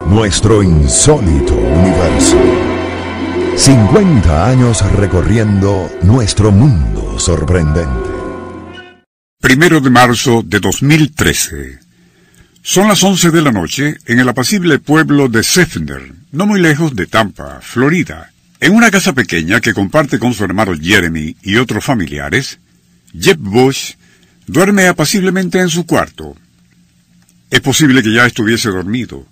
Nuestro insólito universo. 50 años recorriendo nuestro mundo sorprendente. Primero de marzo de 2013. Son las 11 de la noche en el apacible pueblo de Sefner, no muy lejos de Tampa, Florida. En una casa pequeña que comparte con su hermano Jeremy y otros familiares, Jeb Bush duerme apaciblemente en su cuarto. Es posible que ya estuviese dormido,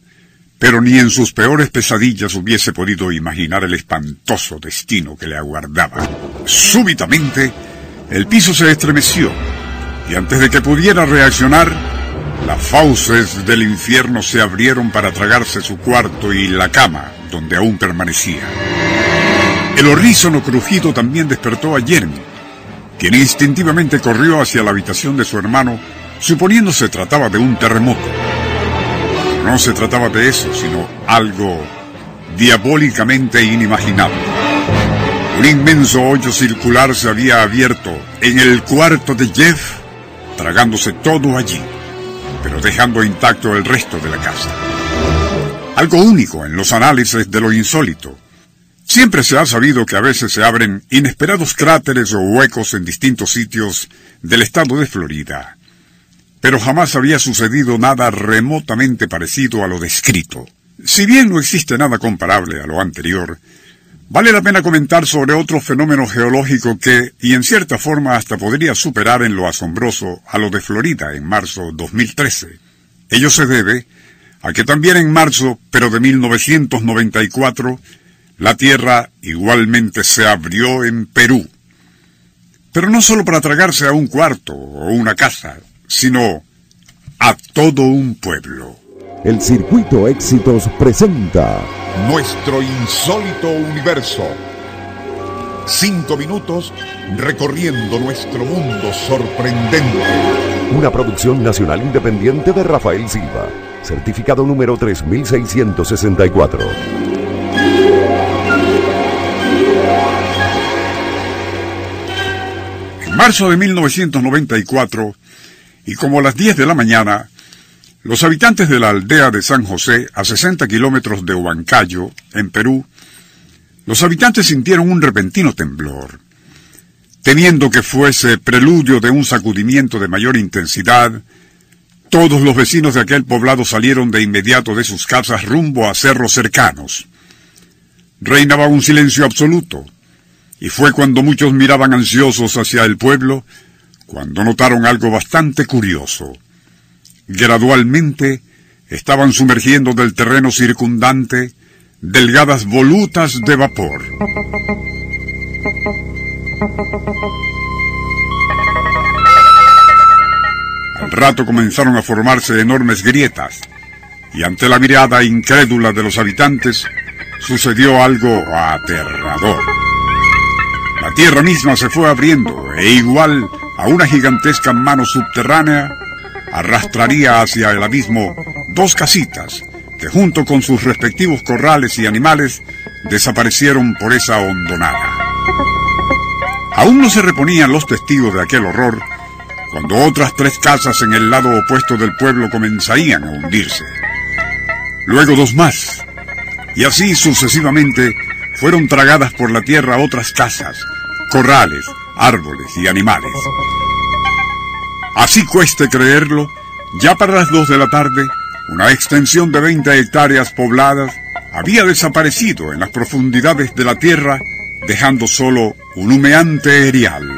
pero ni en sus peores pesadillas hubiese podido imaginar el espantoso destino que le aguardaba. Súbitamente, el piso se estremeció, y antes de que pudiera reaccionar, las fauces del infierno se abrieron para tragarse su cuarto y la cama, donde aún permanecía. El horrísono crujido también despertó a Jeremy, quien instintivamente corrió hacia la habitación de su hermano, suponiendo se trataba de un terremoto. No se trataba de eso, sino algo diabólicamente inimaginable. Un inmenso hoyo circular se había abierto en el cuarto de Jeff, tragándose todo allí, pero dejando intacto el resto de la casa. Algo único en los análisis de lo insólito. Siempre se ha sabido que a veces se abren inesperados cráteres o huecos en distintos sitios del estado de Florida pero jamás había sucedido nada remotamente parecido a lo descrito. Si bien no existe nada comparable a lo anterior, vale la pena comentar sobre otro fenómeno geológico que, y en cierta forma hasta podría superar en lo asombroso a lo de Florida en marzo 2013. Ello se debe a que también en marzo, pero de 1994, la Tierra igualmente se abrió en Perú. Pero no solo para tragarse a un cuarto o una casa, sino a todo un pueblo. El Circuito Éxitos presenta Nuestro insólito universo. Cinco minutos recorriendo nuestro mundo sorprendente. Una producción nacional independiente de Rafael Silva. Certificado número 3664. En marzo de 1994, y como a las 10 de la mañana, los habitantes de la aldea de San José, a 60 kilómetros de Huancayo, en Perú, los habitantes sintieron un repentino temblor. Temiendo que fuese preludio de un sacudimiento de mayor intensidad, todos los vecinos de aquel poblado salieron de inmediato de sus casas rumbo a cerros cercanos. Reinaba un silencio absoluto, y fue cuando muchos miraban ansiosos hacia el pueblo cuando notaron algo bastante curioso. Gradualmente estaban sumergiendo del terreno circundante delgadas volutas de vapor. Al rato comenzaron a formarse enormes grietas, y ante la mirada incrédula de los habitantes sucedió algo aterrador. La tierra misma se fue abriendo e igual a una gigantesca mano subterránea, arrastraría hacia el abismo dos casitas que junto con sus respectivos corrales y animales desaparecieron por esa hondonada. Aún no se reponían los testigos de aquel horror cuando otras tres casas en el lado opuesto del pueblo comenzarían a hundirse. Luego dos más, y así sucesivamente fueron tragadas por la tierra otras casas, corrales, árboles y animales. Así cueste creerlo, ya para las dos de la tarde, una extensión de 20 hectáreas pobladas había desaparecido en las profundidades de la tierra, dejando solo un humeante erial.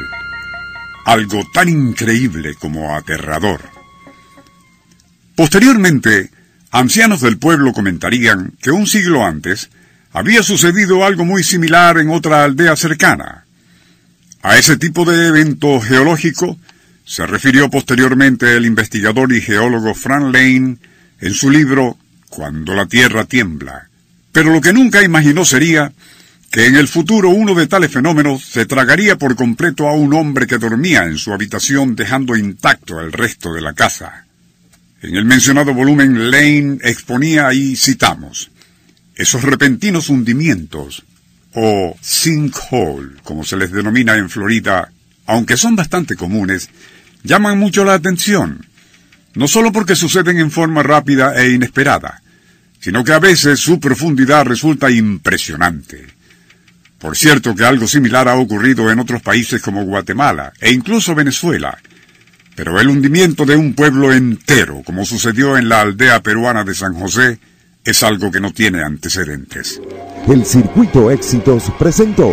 Algo tan increíble como aterrador. Posteriormente, ancianos del pueblo comentarían que un siglo antes había sucedido algo muy similar en otra aldea cercana, a ese tipo de evento geológico se refirió posteriormente el investigador y geólogo Frank Lane en su libro cuando la tierra tiembla. Pero lo que nunca imaginó sería que en el futuro uno de tales fenómenos se tragaría por completo a un hombre que dormía en su habitación dejando intacto el resto de la casa. En el mencionado volumen Lane exponía y citamos esos repentinos hundimientos o sinkhole, como se les denomina en Florida, aunque son bastante comunes, llaman mucho la atención, no solo porque suceden en forma rápida e inesperada, sino que a veces su profundidad resulta impresionante. Por cierto que algo similar ha ocurrido en otros países como Guatemala e incluso Venezuela, pero el hundimiento de un pueblo entero, como sucedió en la aldea peruana de San José, es algo que no tiene antecedentes. El Circuito Éxitos presentó